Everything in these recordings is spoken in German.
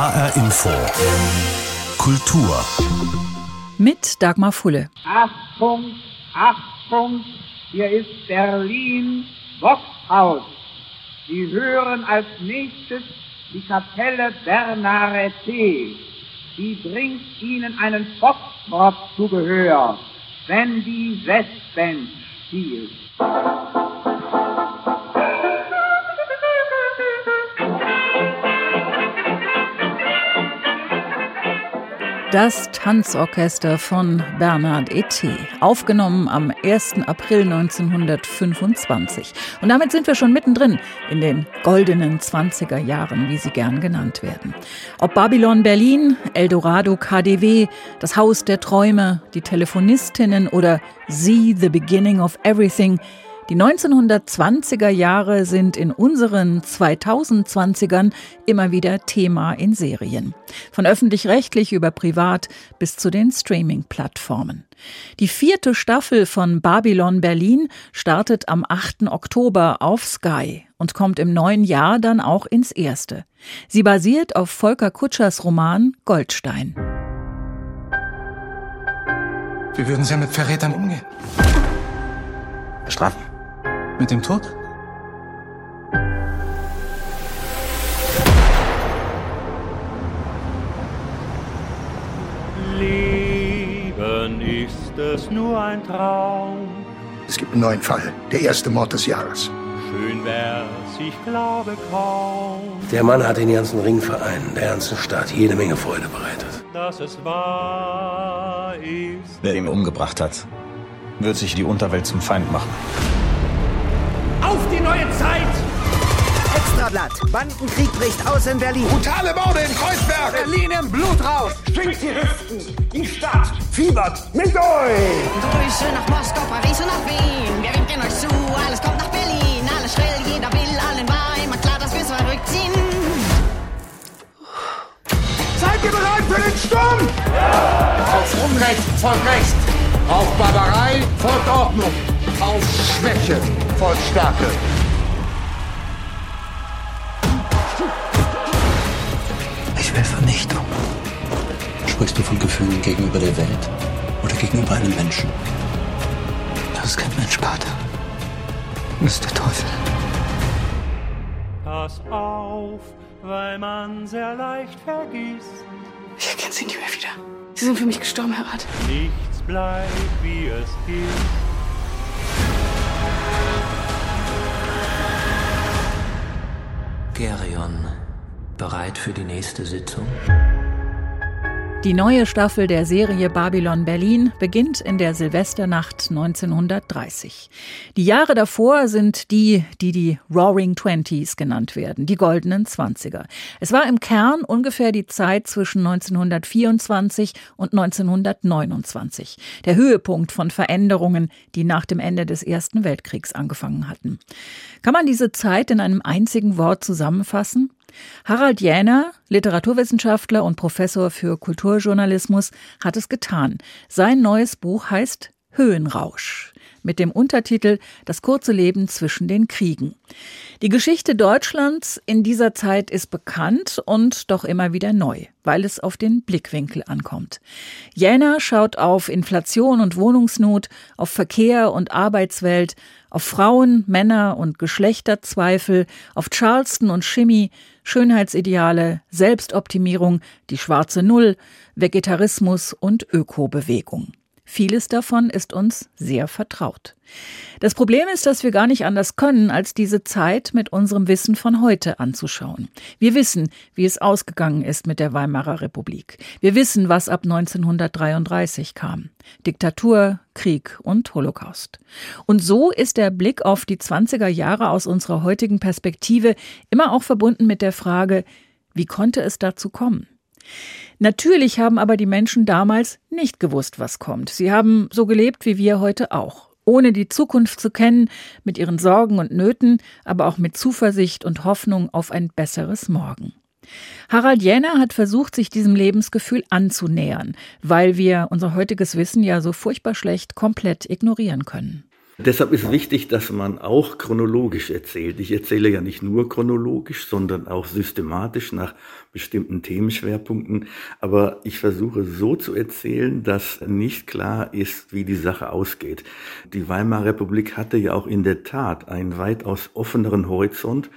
HR Info. Kultur. Mit Dagmar Fulle. Achtung, Achtung, hier ist Berlin Boxhaus. Sie hören als nächstes die Kapelle Bernarete. Die bringt Ihnen einen Foxtrot zu Gehör, wenn die Westband spielt. Das Tanzorchester von Bernard E.T., aufgenommen am 1. April 1925. Und damit sind wir schon mittendrin in den goldenen 20er Jahren, wie sie gern genannt werden. Ob Babylon Berlin, Eldorado KDW, das Haus der Träume, die Telefonistinnen oder See the Beginning of Everything – die 1920er Jahre sind in unseren 2020ern immer wieder Thema in Serien. Von öffentlich-rechtlich über privat bis zu den Streaming-Plattformen. Die vierte Staffel von Babylon Berlin startet am 8. Oktober auf Sky und kommt im neuen Jahr dann auch ins erste. Sie basiert auf Volker Kutschers Roman Goldstein. Wie würden Sie mit Verrätern umgehen? Bestrafen. Mit dem Tod? Leben ist es nur ein Traum. Es gibt einen neuen Fall. Der erste Mord des Jahres. Schön wär's, ich glaube kaum. Der Mann hat den ganzen Ringverein, der ganzen Stadt, jede Menge Freude bereitet. Dass es wahr ist. Wer ihn umgebracht hat, wird sich die Unterwelt zum Feind machen. Auf die neue Zeit! Extrablatt. Bandenkrieg bricht aus in Berlin. Brutale Morde in Kreuzberg. Berlin im Blutrausch. Schwingt die Hüften. Die Stadt fiebert mit euch. Grüße nach Moskau, Paris und nach Wien. Wir winken euch zu. Alles kommt nach Berlin. Alles schrill, jeder will. Allen war immer klar, dass wir verrückt sind. Seid ihr bereit für den Sturm? Ja. Auf Unrecht folgt Recht. Auf Barbarei folgt Ordnung. Auf Schwäche folgt Stärke. Ich will Vernichtung. Sprichst du von Gefühlen gegenüber der Welt oder gegenüber einem Menschen? Das ist kein Mensch, Pater. Das ist der Teufel. Pass auf, weil man sehr leicht vergisst. Ich erkenne sie nie mehr wieder. Sie sind für mich gestorben, Herr Rat. Nichts bleibt, wie es ist. Gerion, bereit für die nächste Sitzung? Die neue Staffel der Serie Babylon Berlin beginnt in der Silvesternacht 1930. Die Jahre davor sind die, die die Roaring Twenties genannt werden, die goldenen Zwanziger. Es war im Kern ungefähr die Zeit zwischen 1924 und 1929, der Höhepunkt von Veränderungen, die nach dem Ende des Ersten Weltkriegs angefangen hatten. Kann man diese Zeit in einem einzigen Wort zusammenfassen? Harald Jäner, Literaturwissenschaftler und Professor für Kulturjournalismus, hat es getan. Sein neues Buch heißt Höhenrausch mit dem Untertitel Das kurze Leben zwischen den Kriegen. Die Geschichte Deutschlands in dieser Zeit ist bekannt und doch immer wieder neu, weil es auf den Blickwinkel ankommt. Jäner schaut auf Inflation und Wohnungsnot, auf Verkehr und Arbeitswelt, auf Frauen, Männer und Geschlechterzweifel, auf Charleston und Chemie, Schönheitsideale, Selbstoptimierung, die schwarze Null, Vegetarismus und Ökobewegung. Vieles davon ist uns sehr vertraut. Das Problem ist, dass wir gar nicht anders können, als diese Zeit mit unserem Wissen von heute anzuschauen. Wir wissen, wie es ausgegangen ist mit der Weimarer Republik. Wir wissen, was ab 1933 kam. Diktatur, Krieg und Holocaust. Und so ist der Blick auf die 20er Jahre aus unserer heutigen Perspektive immer auch verbunden mit der Frage, wie konnte es dazu kommen? Natürlich haben aber die Menschen damals nicht gewusst, was kommt. Sie haben so gelebt wie wir heute auch. Ohne die Zukunft zu kennen, mit ihren Sorgen und Nöten, aber auch mit Zuversicht und Hoffnung auf ein besseres Morgen. Harald Jäner hat versucht, sich diesem Lebensgefühl anzunähern, weil wir unser heutiges Wissen ja so furchtbar schlecht komplett ignorieren können. Deshalb ist wichtig, dass man auch chronologisch erzählt. Ich erzähle ja nicht nur chronologisch, sondern auch systematisch nach bestimmten Themenschwerpunkten. Aber ich versuche so zu erzählen, dass nicht klar ist, wie die Sache ausgeht. Die Weimarer Republik hatte ja auch in der Tat einen weitaus offeneren Horizont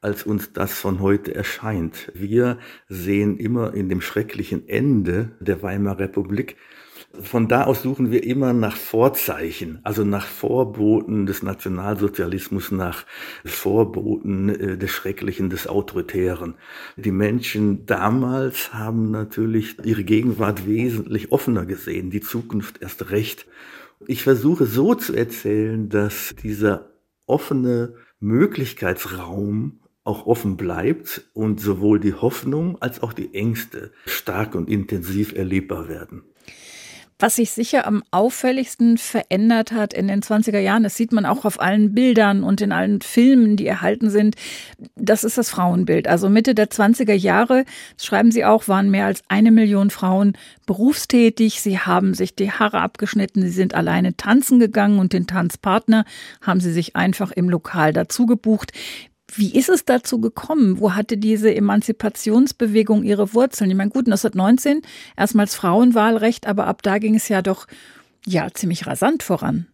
als uns das von heute erscheint. Wir sehen immer in dem schrecklichen Ende der Weimarer Republik von da aus suchen wir immer nach Vorzeichen, also nach Vorboten des Nationalsozialismus, nach Vorboten äh, des Schrecklichen, des Autoritären. Die Menschen damals haben natürlich ihre Gegenwart wesentlich offener gesehen, die Zukunft erst recht. Ich versuche so zu erzählen, dass dieser offene Möglichkeitsraum auch offen bleibt und sowohl die Hoffnung als auch die Ängste stark und intensiv erlebbar werden. Was sich sicher am auffälligsten verändert hat in den 20er Jahren, das sieht man auch auf allen Bildern und in allen Filmen, die erhalten sind, das ist das Frauenbild. Also Mitte der 20er Jahre, das schreiben Sie auch, waren mehr als eine Million Frauen berufstätig. Sie haben sich die Haare abgeschnitten, sie sind alleine tanzen gegangen und den Tanzpartner haben sie sich einfach im Lokal dazu gebucht. Wie ist es dazu gekommen? Wo hatte diese Emanzipationsbewegung ihre Wurzeln? Ich meine, gut, 1919 erstmals Frauenwahlrecht, aber ab da ging es ja doch ja ziemlich rasant voran.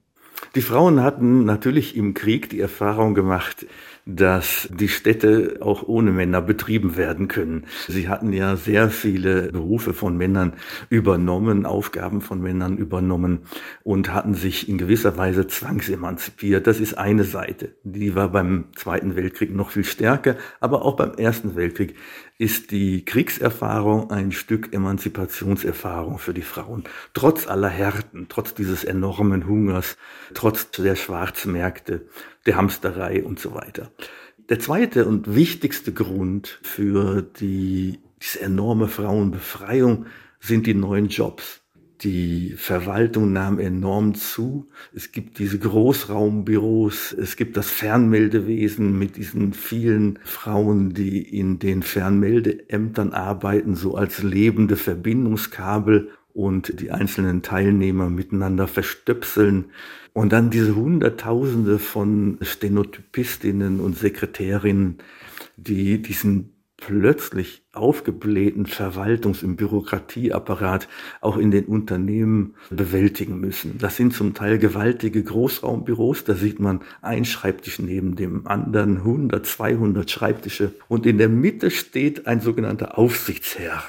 Die Frauen hatten natürlich im Krieg die Erfahrung gemacht, dass die Städte auch ohne Männer betrieben werden können. Sie hatten ja sehr viele Berufe von Männern übernommen, Aufgaben von Männern übernommen und hatten sich in gewisser Weise zwangsemanzipiert. Das ist eine Seite. Die war beim Zweiten Weltkrieg noch viel stärker, aber auch beim Ersten Weltkrieg ist die Kriegserfahrung ein Stück Emanzipationserfahrung für die Frauen. Trotz aller Härten, trotz dieses enormen Hungers, trotz der Schwarzmärkte, der Hamsterei und so weiter. Der zweite und wichtigste Grund für die, diese enorme Frauenbefreiung sind die neuen Jobs. Die Verwaltung nahm enorm zu. Es gibt diese Großraumbüros, es gibt das Fernmeldewesen mit diesen vielen Frauen, die in den Fernmeldeämtern arbeiten, so als lebende Verbindungskabel und die einzelnen Teilnehmer miteinander verstöpseln. Und dann diese Hunderttausende von Stenotypistinnen und Sekretärinnen, die diesen plötzlich aufgeblähten Verwaltungs- und Bürokratieapparat auch in den Unternehmen bewältigen müssen. Das sind zum Teil gewaltige Großraumbüros, da sieht man ein Schreibtisch neben dem anderen, 100, 200 Schreibtische und in der Mitte steht ein sogenannter Aufsichtsherr.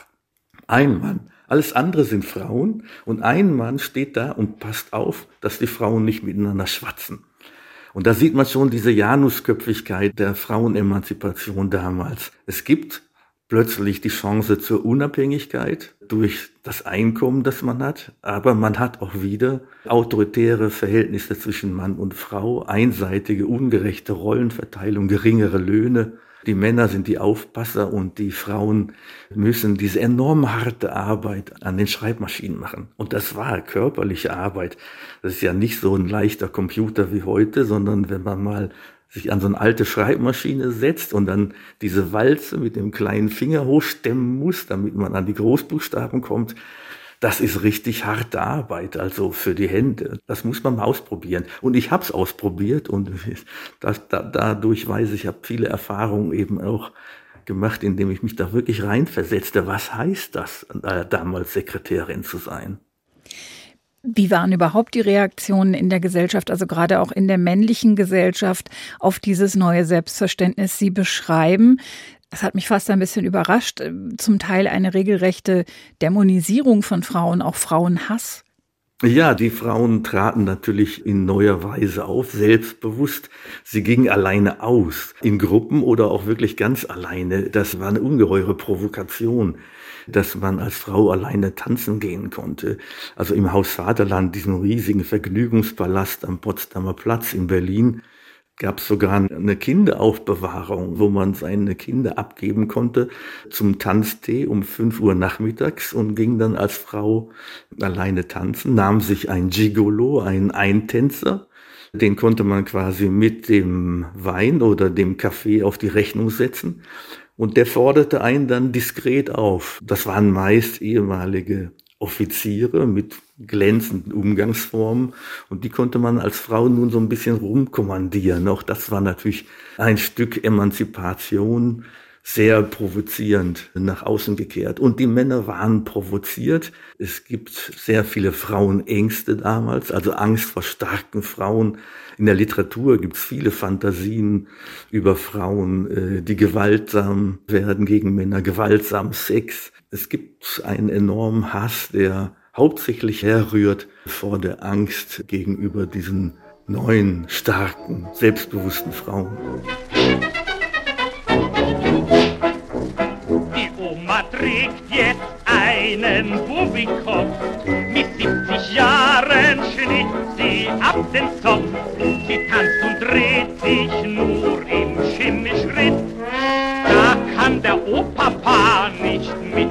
Ein Mann. Alles andere sind Frauen und ein Mann steht da und passt auf, dass die Frauen nicht miteinander schwatzen. Und da sieht man schon diese Janusköpfigkeit der Frauenemanzipation damals. Es gibt plötzlich die Chance zur Unabhängigkeit durch das Einkommen, das man hat, aber man hat auch wieder autoritäre Verhältnisse zwischen Mann und Frau, einseitige, ungerechte Rollenverteilung, geringere Löhne. Die Männer sind die Aufpasser und die Frauen müssen diese enorm harte Arbeit an den Schreibmaschinen machen. Und das war körperliche Arbeit. Das ist ja nicht so ein leichter Computer wie heute, sondern wenn man mal sich an so eine alte Schreibmaschine setzt und dann diese Walze mit dem kleinen Finger hochstemmen muss, damit man an die Großbuchstaben kommt, das ist richtig harte Arbeit, also für die Hände. Das muss man mal ausprobieren. Und ich habe es ausprobiert und das, da, dadurch weiß ich, ich habe viele Erfahrungen eben auch gemacht, indem ich mich da wirklich reinversetzte. Was heißt das, damals Sekretärin zu sein? Wie waren überhaupt die Reaktionen in der Gesellschaft, also gerade auch in der männlichen Gesellschaft, auf dieses neue Selbstverständnis? Sie beschreiben, das hat mich fast ein bisschen überrascht, äh, zum Teil eine regelrechte Dämonisierung von Frauen, auch Frauenhass. Ja, die Frauen traten natürlich in neuer Weise auf, selbstbewusst. Sie gingen alleine aus, in Gruppen oder auch wirklich ganz alleine. Das war eine ungeheure Provokation, dass man als Frau alleine tanzen gehen konnte. Also im Haus Vaterland, diesem riesigen Vergnügungspalast am Potsdamer Platz in Berlin, gab es sogar eine Kinderaufbewahrung, wo man seine Kinder abgeben konnte zum Tanztee um 5 Uhr nachmittags und ging dann als Frau alleine tanzen, nahm sich ein Gigolo, einen Eintänzer, den konnte man quasi mit dem Wein oder dem Kaffee auf die Rechnung setzen und der forderte einen dann diskret auf. Das waren meist ehemalige Offiziere mit glänzenden Umgangsformen und die konnte man als Frau nun so ein bisschen rumkommandieren. Auch das war natürlich ein Stück Emanzipation, sehr provozierend nach außen gekehrt. Und die Männer waren provoziert. Es gibt sehr viele Frauenängste damals, also Angst vor starken Frauen. In der Literatur gibt es viele Fantasien über Frauen, äh, die gewaltsam werden gegen Männer, gewaltsam Sex. Es gibt einen enormen Hass, der hauptsächlich herrührt vor der Angst gegenüber diesen neuen, starken, selbstbewussten Frauen. Die Oma trägt jetzt einen Bubikopf. Mit 70 Jahren schnitt sie ab den Zopf. Sie tanzt und dreht sich nur im Schimmelschritt. Da kann der Opa nicht mit.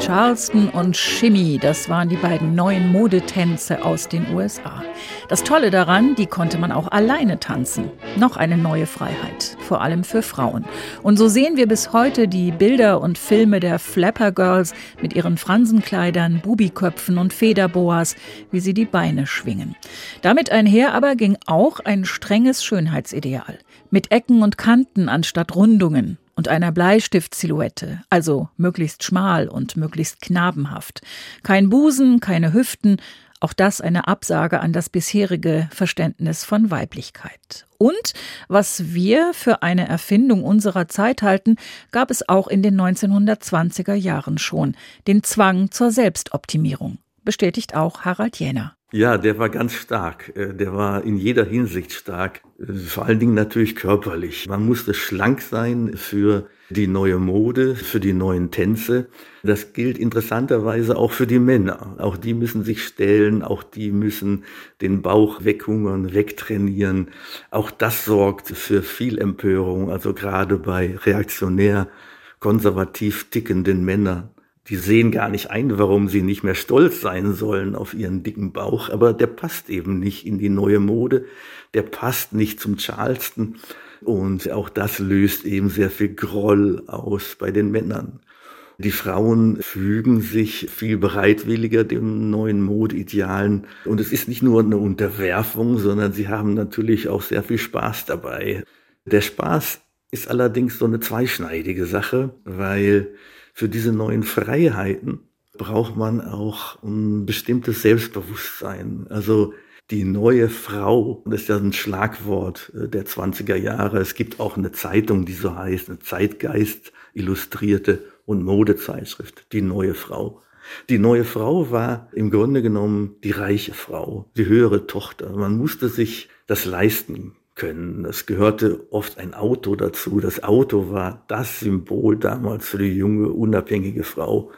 Charleston und Shimmy, das waren die beiden neuen Modetänze aus den USA. Das Tolle daran, die konnte man auch alleine tanzen. Noch eine neue Freiheit, vor allem für Frauen. Und so sehen wir bis heute die Bilder und Filme der Flapper Girls mit ihren Fransenkleidern, Bubiköpfen und Federboas, wie sie die Beine schwingen. Damit einher aber ging auch ein strenges Schönheitsideal. Mit Ecken und Kanten anstatt Rundungen und einer Bleistiftsilhouette, also möglichst schmal und möglichst knabenhaft. Kein Busen, keine Hüften, auch das eine Absage an das bisherige Verständnis von Weiblichkeit. Und was wir für eine Erfindung unserer Zeit halten, gab es auch in den 1920er Jahren schon, den Zwang zur Selbstoptimierung, bestätigt auch Harald Jäner. Ja, der war ganz stark. Äh, der war in jeder Hinsicht stark. Äh, vor allen Dingen natürlich körperlich. Man musste schlank sein für die neue Mode, für die neuen Tänze. Das gilt interessanterweise auch für die Männer. Auch die müssen sich stellen, auch die müssen den Bauch weghungern, wegtrainieren. Auch das sorgt für viel Empörung, also gerade bei reaktionär konservativ tickenden Männern die sehen gar nicht ein, warum sie nicht mehr stolz sein sollen auf ihren dicken Bauch, aber der passt eben nicht in die neue Mode, der passt nicht zum Charleston und auch das löst eben sehr viel Groll aus bei den Männern. Die Frauen fügen sich viel bereitwilliger dem neuen Modeidealen. Und es ist nicht nur eine Unterwerfung, sondern sie haben natürlich auch sehr viel Spaß dabei. Der Spaß ist allerdings so eine zweischneidige Sache, weil für diese neuen Freiheiten braucht man auch ein bestimmtes Selbstbewusstsein. Also die neue Frau, das ist ja ein Schlagwort äh, der 20er Jahre. Es gibt auch eine Zeitung, die so heißt, eine Zeitgeist illustrierte und Modezeitschrift, die neue Frau. Die neue Frau war im Grunde genommen die reiche Frau, die höhere Tochter. Man musste sich das leisten können. Es gehörte oft ein Auto dazu. Das Auto war das Symbol damals für die junge, unabhängige Frau.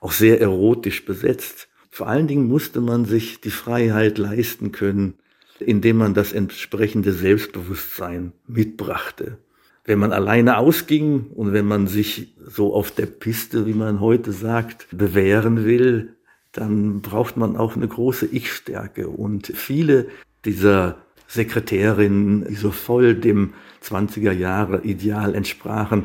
Auch sehr erotisch besetzt. Vor allen Dingen musste man sich die Freiheit leisten können, indem man das entsprechende Selbstbewusstsein mitbrachte. Wenn man alleine ausging und wenn man sich so auf der Piste, wie man heute sagt, bewähren will, dann braucht man auch eine große Ich-Stärke. Und viele dieser Sekretärinnen, die so voll dem 20er Jahre Ideal entsprachen,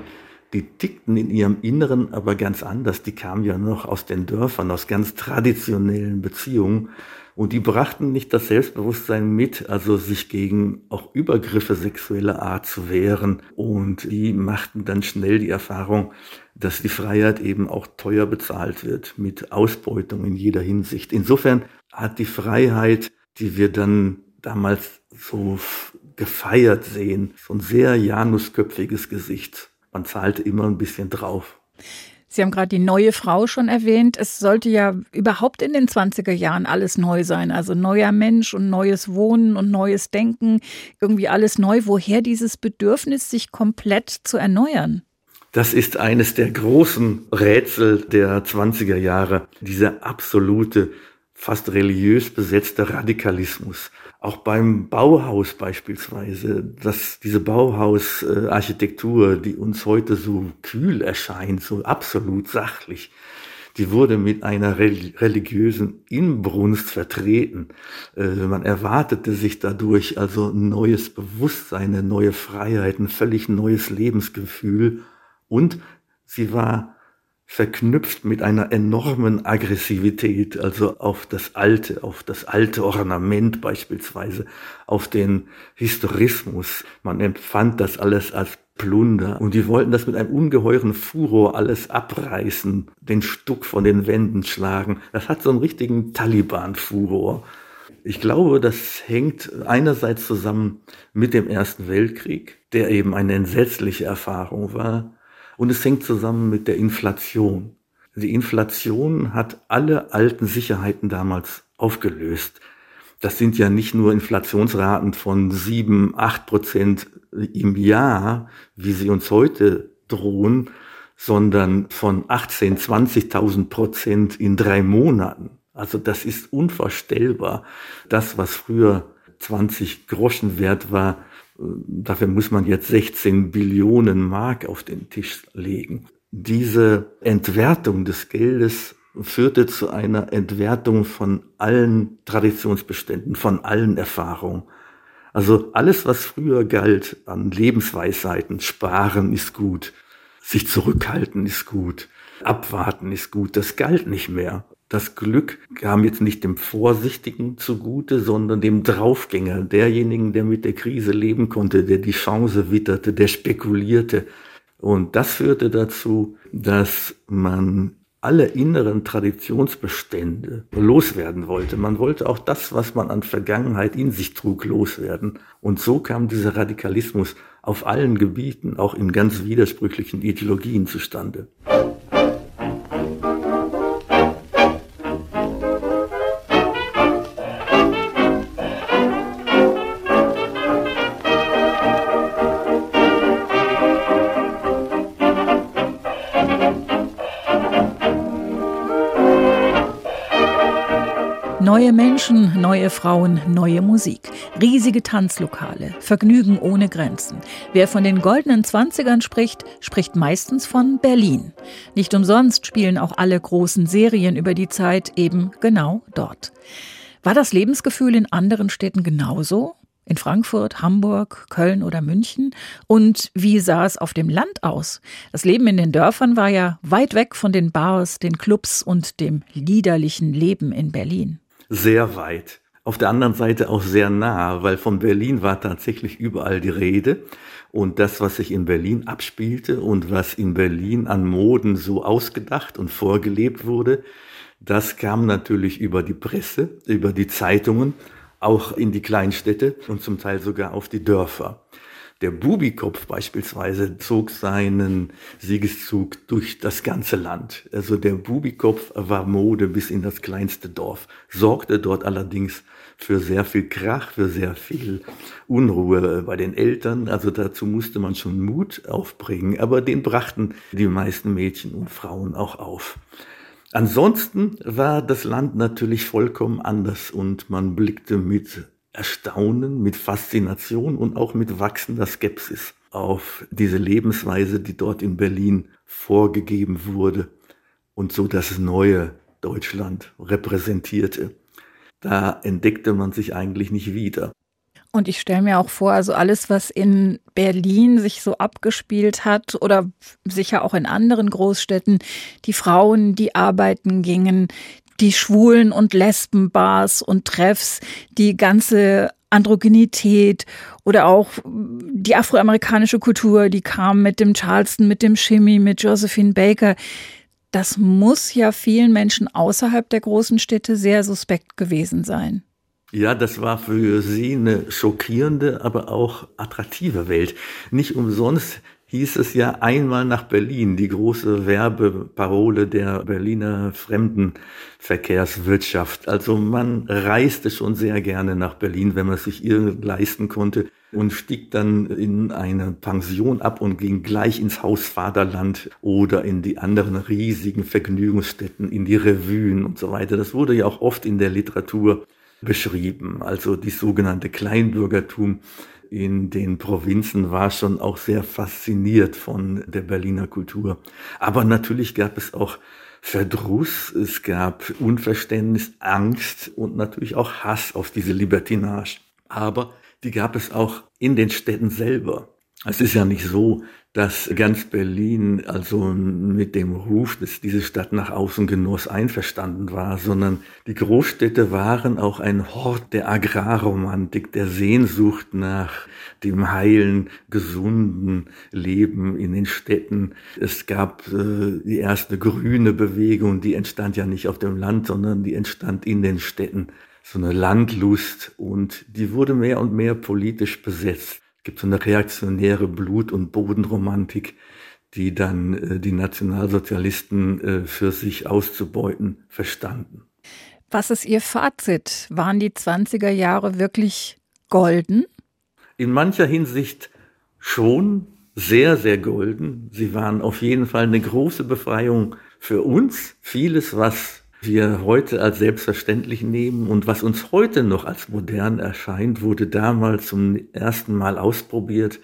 die tickten in ihrem Inneren aber ganz anders. Die kamen ja noch aus den Dörfern, aus ganz traditionellen Beziehungen. Und die brachten nicht das Selbstbewusstsein mit, also sich gegen auch Übergriffe sexueller Art zu wehren. Und die machten dann schnell die Erfahrung, dass die Freiheit eben auch teuer bezahlt wird, mit Ausbeutung in jeder Hinsicht. Insofern hat die Freiheit, die wir dann damals so gefeiert sehen. So ein sehr janusköpfiges Gesicht. Man zahlte immer ein bisschen drauf. Sie haben gerade die neue Frau schon erwähnt. Es sollte ja überhaupt in den 20er Jahren alles neu sein. Also neuer Mensch und neues Wohnen und neues Denken. Irgendwie alles neu. Woher dieses Bedürfnis, sich komplett zu erneuern? Das ist eines der großen Rätsel der 20er Jahre. Dieser absolute, fast religiös besetzte Radikalismus auch beim Bauhaus beispielsweise, dass diese Bauhausarchitektur, die uns heute so kühl erscheint, so absolut sachlich, die wurde mit einer religiösen Inbrunst vertreten. Äh, man erwartete sich dadurch also ein neues Bewusstsein, eine neue Freiheit, ein völlig neues Lebensgefühl Und sie war verknüpft mit einer enormen Aggressivität, also auf das Alte, auf das alte Ornament beispielsweise, auf den Historismus. Man empfand das alles als Plunder und die wollten das mit einem ungeheuren Furor alles abreißen, den Stuck von den Wänden schlagen. Das hat so einen richtigen Taliban-Furor. Ich glaube, das hängt einerseits zusammen mit dem Ersten Weltkrieg, der eben eine entsetzliche Erfahrung war, und es hängt zusammen mit der Inflation. Die Inflation hat alle alten Sicherheiten damals aufgelöst. Das sind ja nicht nur Inflationsraten von sieben, acht Prozent im Jahr, wie sie uns heute drohen, sondern von 18, 20.000 Prozent in drei Monaten. Also das ist unvorstellbar. Das, was früher 20 Groschen wert war, Dafür muss man jetzt 16 Billionen Mark auf den Tisch legen. Diese Entwertung des Geldes führte zu einer Entwertung von allen Traditionsbeständen, von allen Erfahrungen. Also alles, was früher galt an Lebensweisheiten, sparen ist gut, sich zurückhalten ist gut, abwarten ist gut, das galt nicht mehr. Das Glück kam jetzt nicht dem Vorsichtigen zugute, sondern dem Draufgänger, derjenigen, der mit der Krise leben konnte, der die Chance witterte, der spekulierte. Und das führte dazu, dass man alle inneren Traditionsbestände loswerden wollte. Man wollte auch das, was man an Vergangenheit in sich trug, loswerden. Und so kam dieser Radikalismus auf allen Gebieten, auch in ganz widersprüchlichen Ideologien zustande. Neue Menschen, neue Frauen, neue Musik. Riesige Tanzlokale. Vergnügen ohne Grenzen. Wer von den goldenen Zwanzigern spricht, spricht meistens von Berlin. Nicht umsonst spielen auch alle großen Serien über die Zeit eben genau dort. War das Lebensgefühl in anderen Städten genauso? In Frankfurt, Hamburg, Köln oder München? Und wie sah es auf dem Land aus? Das Leben in den Dörfern war ja weit weg von den Bars, den Clubs und dem liederlichen Leben in Berlin sehr weit. Auf der anderen Seite auch sehr nah, weil von Berlin war tatsächlich überall die Rede. Und das, was sich in Berlin abspielte und was in Berlin an Moden so ausgedacht und vorgelebt wurde, das kam natürlich über die Presse, über die Zeitungen, auch in die Kleinstädte und zum Teil sogar auf die Dörfer. Der Bubikopf beispielsweise zog seinen Siegeszug durch das ganze Land. Also der Bubikopf war Mode bis in das kleinste Dorf, sorgte dort allerdings für sehr viel Krach, für sehr viel Unruhe bei den Eltern. Also dazu musste man schon Mut aufbringen, aber den brachten die meisten Mädchen und Frauen auch auf. Ansonsten war das Land natürlich vollkommen anders und man blickte mit Erstaunen, mit Faszination und auch mit wachsender Skepsis auf diese Lebensweise, die dort in Berlin vorgegeben wurde und so das neue Deutschland repräsentierte. Da entdeckte man sich eigentlich nicht wieder. Und ich stelle mir auch vor, also alles, was in Berlin sich so abgespielt hat oder sicher auch in anderen Großstädten, die Frauen, die arbeiten gingen, die Schwulen- und Lesbenbars und Treffs, die ganze Androgynität oder auch die afroamerikanische Kultur, die kam mit dem Charleston, mit dem Shimmy, mit Josephine Baker. Das muss ja vielen Menschen außerhalb der großen Städte sehr suspekt gewesen sein. Ja, das war für sie eine schockierende, aber auch attraktive Welt. Nicht umsonst hieß es ja einmal nach Berlin, die große Werbeparole der Berliner Fremdenverkehrswirtschaft. Also man reiste schon sehr gerne nach Berlin, wenn man sich irgend leisten konnte und stieg dann in eine Pension ab und ging gleich ins Haus Vaterland oder in die anderen riesigen Vergnügungsstätten, in die Revuen und so weiter. Das wurde ja auch oft in der Literatur beschrieben, also die sogenannte Kleinbürgertum in den Provinzen war schon auch sehr fasziniert von der Berliner Kultur. Aber natürlich gab es auch Verdruss, es gab Unverständnis, Angst und natürlich auch Hass auf diese Libertinage. Aber die gab es auch in den Städten selber. Es ist ja nicht so, dass ganz Berlin also mit dem Ruf, dass diese Stadt nach außen genoss, einverstanden war, sondern die Großstädte waren auch ein Hort der Agrarromantik, der Sehnsucht nach dem heilen, gesunden Leben in den Städten. Es gab äh, die erste grüne Bewegung, die entstand ja nicht auf dem Land, sondern die entstand in den Städten. So eine Landlust und die wurde mehr und mehr politisch besetzt gibt so eine reaktionäre Blut- und Bodenromantik, die dann äh, die Nationalsozialisten äh, für sich auszubeuten verstanden. Was ist Ihr Fazit? Waren die 20er Jahre wirklich golden? In mancher Hinsicht schon sehr, sehr golden. Sie waren auf jeden Fall eine große Befreiung für uns. Vieles, was wir heute als selbstverständlich nehmen und was uns heute noch als modern erscheint, wurde damals zum ersten Mal ausprobiert.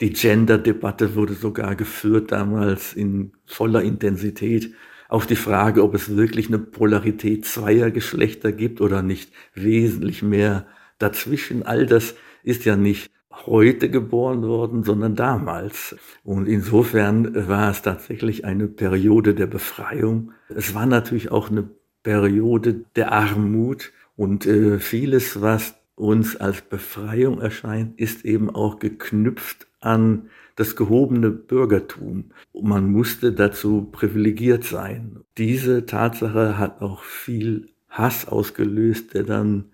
Die Gender-Debatte wurde sogar geführt damals in voller Intensität auf die Frage, ob es wirklich eine Polarität zweier Geschlechter gibt oder nicht wesentlich mehr dazwischen. All das ist ja nicht heute geboren worden, sondern damals. Und insofern war es tatsächlich eine Periode der Befreiung. Es war natürlich auch eine Periode der Armut und äh, vieles, was uns als Befreiung erscheint, ist eben auch geknüpft an das gehobene Bürgertum. Man musste dazu privilegiert sein. Diese Tatsache hat auch viel Hass ausgelöst, der dann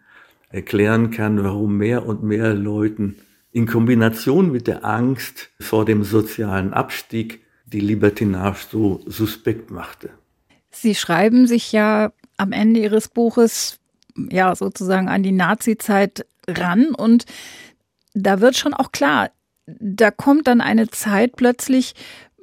erklären kann, warum mehr und mehr Leuten in Kombination mit der Angst vor dem sozialen Abstieg die Libertinage so suspekt machte. Sie schreiben sich ja am Ende Ihres Buches ja sozusagen an die Nazi-Zeit ran und da wird schon auch klar, da kommt dann eine Zeit plötzlich,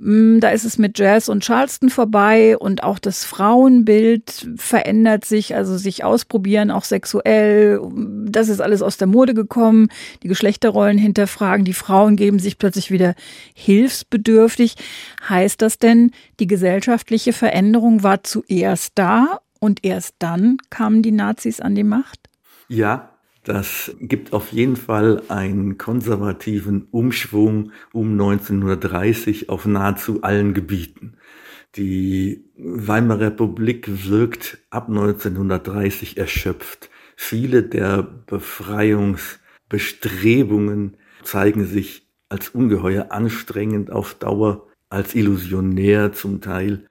da ist es mit Jazz und Charleston vorbei und auch das Frauenbild verändert sich, also sich ausprobieren, auch sexuell. Das ist alles aus der Mode gekommen. Die Geschlechterrollen hinterfragen. Die Frauen geben sich plötzlich wieder hilfsbedürftig. Heißt das denn, die gesellschaftliche Veränderung war zuerst da und erst dann kamen die Nazis an die Macht? Ja, das gibt auf jeden Fall einen konservativen Umschwung um 1930 auf nahezu allen Gebieten. Die Weimarer Republik wirkt ab 1930 erschöpft. Viele der Befreiungsbestrebungen zeigen sich als ungeheuer anstrengend auf Dauer, als illusionär zum Teil.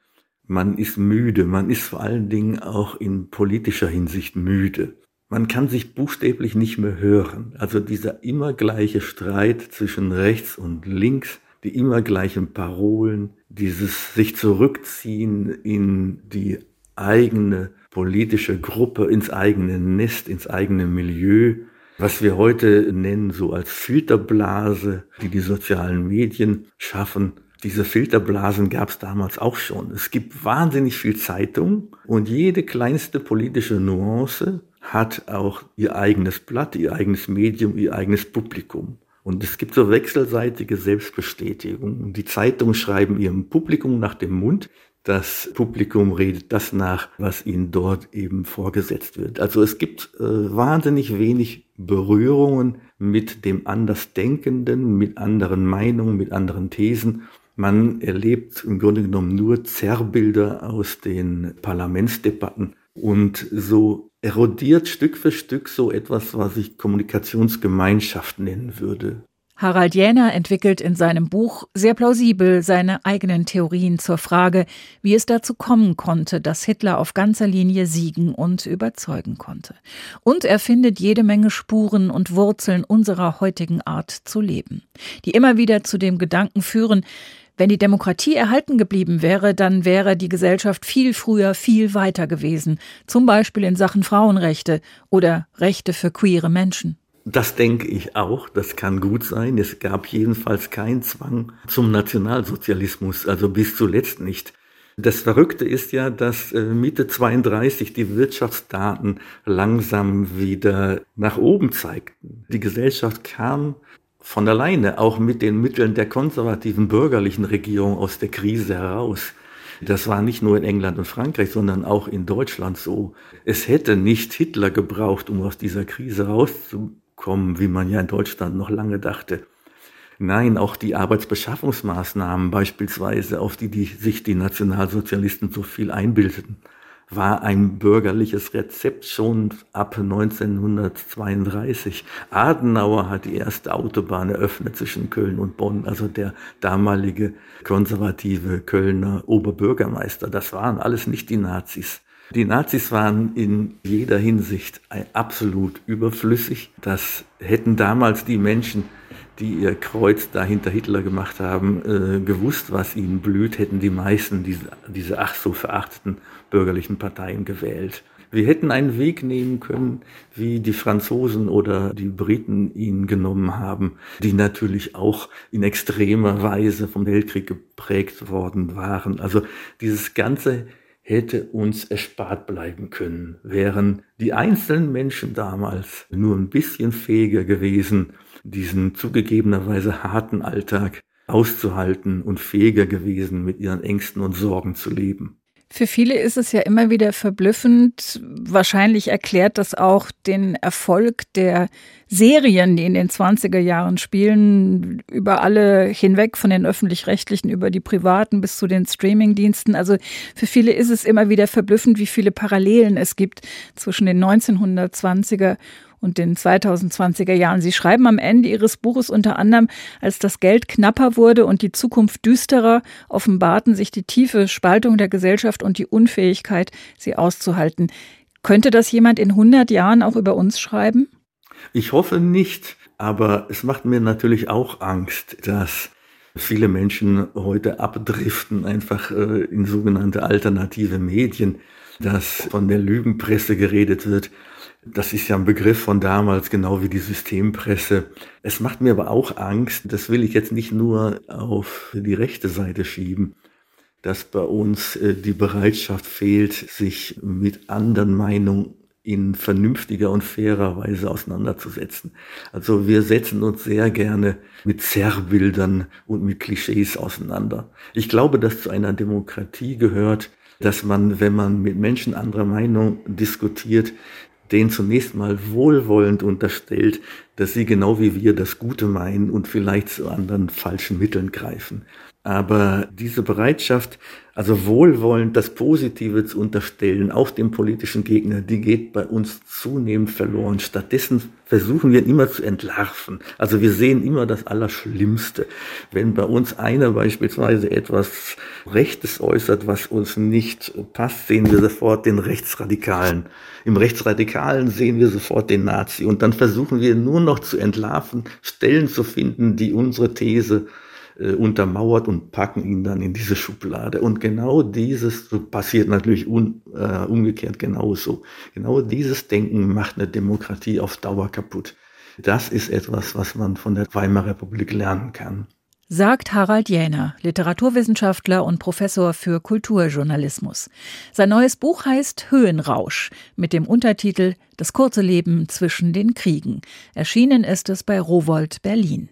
Man ist müde, man ist vor allen Dingen auch in politischer Hinsicht müde man kann sich buchstäblich nicht mehr hören. Also dieser immer gleiche Streit zwischen rechts und links, die immer gleichen Parolen, dieses sich zurückziehen in die eigene politische Gruppe, ins eigene Nest, ins eigene Milieu, was wir heute nennen so als Filterblase, die die sozialen Medien schaffen. Diese Filterblasen gab es damals auch schon. Es gibt wahnsinnig viel Zeitung und jede kleinste politische Nuance hat auch ihr eigenes Blatt, ihr eigenes Medium, ihr eigenes Publikum. Und es gibt so wechselseitige Selbstbestätigung. Die Zeitungen schreiben ihrem Publikum nach dem Mund. Das Publikum redet das nach, was ihnen dort eben vorgesetzt wird. Also es gibt äh, wahnsinnig wenig Berührungen mit dem Andersdenkenden, mit anderen Meinungen, mit anderen Thesen. Man erlebt im Grunde genommen nur Zerrbilder aus den Parlamentsdebatten. Und so erodiert Stück für Stück so etwas, was ich Kommunikationsgemeinschaft nennen würde. Harald Jäner entwickelt in seinem Buch sehr plausibel seine eigenen Theorien zur Frage, wie es dazu kommen konnte, dass Hitler auf ganzer Linie siegen und überzeugen konnte. Und er findet jede Menge Spuren und Wurzeln unserer heutigen Art zu leben, die immer wieder zu dem Gedanken führen, wenn die Demokratie erhalten geblieben wäre, dann wäre die Gesellschaft viel früher viel weiter gewesen, zum Beispiel in Sachen Frauenrechte oder Rechte für queere Menschen. Das denke ich auch, das kann gut sein. Es gab jedenfalls keinen Zwang zum Nationalsozialismus, also bis zuletzt nicht. Das Verrückte ist ja, dass äh, Mitte 32 die Wirtschaftsdaten langsam wieder nach oben zeigten. Die Gesellschaft kam von alleine, auch mit den Mitteln der konservativen bürgerlichen Regierung aus der Krise heraus. Das war nicht nur in England und Frankreich, sondern auch in Deutschland so. Es hätte nicht Hitler gebraucht, um aus dieser Krise rauszukommen, wie man ja in Deutschland noch lange dachte. Nein, auch die Arbeitsbeschaffungsmaßnahmen beispielsweise, auf die, die sich die Nationalsozialisten so viel einbildeten, war ein bürgerliches Rezept schon ab 1932. Adenauer hat die erste Autobahn eröffnet zwischen Köln und Bonn, also der damalige konservative Kölner Oberbürgermeister. Das waren alles nicht die Nazis. Die Nazis waren in jeder Hinsicht absolut überflüssig. Das hätten damals die Menschen die ihr Kreuz da hinter Hitler gemacht haben, äh, gewusst, was ihnen blüht, hätten die meisten diese, diese ach so verachteten bürgerlichen Parteien gewählt. Wir hätten einen Weg nehmen können, wie die Franzosen oder die Briten ihn genommen haben, die natürlich auch in extremer Weise vom Weltkrieg geprägt worden waren. Also dieses ganze hätte uns erspart bleiben können, wären die einzelnen Menschen damals nur ein bisschen fähiger gewesen, diesen zugegebenerweise harten Alltag auszuhalten und fähiger gewesen, mit ihren Ängsten und Sorgen zu leben. Für viele ist es ja immer wieder verblüffend. Wahrscheinlich erklärt das auch den Erfolg der Serien, die in den 20er Jahren spielen, über alle hinweg, von den öffentlich-rechtlichen über die privaten bis zu den Streamingdiensten. Also für viele ist es immer wieder verblüffend, wie viele Parallelen es gibt zwischen den 1920er und den 2020er Jahren. Sie schreiben am Ende Ihres Buches unter anderem, als das Geld knapper wurde und die Zukunft düsterer, offenbarten sich die tiefe Spaltung der Gesellschaft und die Unfähigkeit, sie auszuhalten. Könnte das jemand in 100 Jahren auch über uns schreiben? Ich hoffe nicht, aber es macht mir natürlich auch Angst, dass viele Menschen heute abdriften, einfach äh, in sogenannte alternative Medien, dass von der Lügenpresse geredet wird das ist ja ein Begriff von damals, genau wie die Systempresse. Es macht mir aber auch Angst, das will ich jetzt nicht nur auf die rechte Seite schieben, dass bei uns äh, die Bereitschaft fehlt, sich mit anderen Meinungen in vernünftiger und fairer Weise auseinanderzusetzen. Also wir setzen uns sehr gerne mit Zerrbildern und mit Klischees auseinander. Ich glaube, dass zu einer Demokratie gehört, dass man, wenn man mit Menschen anderer Meinung diskutiert, denen zunächst mal wohlwollend unterstellt, dass sie genau wie wir das Gute meinen und vielleicht zu anderen falschen Mitteln greifen. Aber diese Bereitschaft, also wohlwollend das Positive zu unterstellen, auch dem politischen Gegner, die geht bei uns zunehmend verloren. Stattdessen versuchen wir immer zu entlarven. Also wir sehen immer das Allerschlimmste. Wenn bei uns einer beispielsweise etwas Rechtes äußert, was uns nicht passt, sehen wir sofort den Rechtsradikalen. Im Rechtsradikalen sehen wir sofort den Nazi. Und dann versuchen wir nur noch zu entlarven, Stellen zu finden, die unsere These äh, untermauert und packen ihn dann in diese Schublade. Und genau dieses passiert natürlich un, äh, umgekehrt genauso. Genau dieses Denken macht eine Demokratie auf Dauer kaputt. Das ist etwas, was man von der Weimarer Republik lernen kann sagt Harald Jäner, Literaturwissenschaftler und Professor für Kulturjournalismus. Sein neues Buch heißt Höhenrausch mit dem Untertitel Das kurze Leben zwischen den Kriegen. Erschienen ist es bei Rowold Berlin.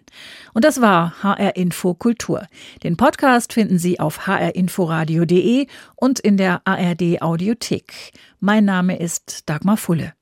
Und das war HR Info Kultur. Den Podcast finden Sie auf hrinforadio.de und in der ARD Audiothek. Mein Name ist Dagmar Fulle.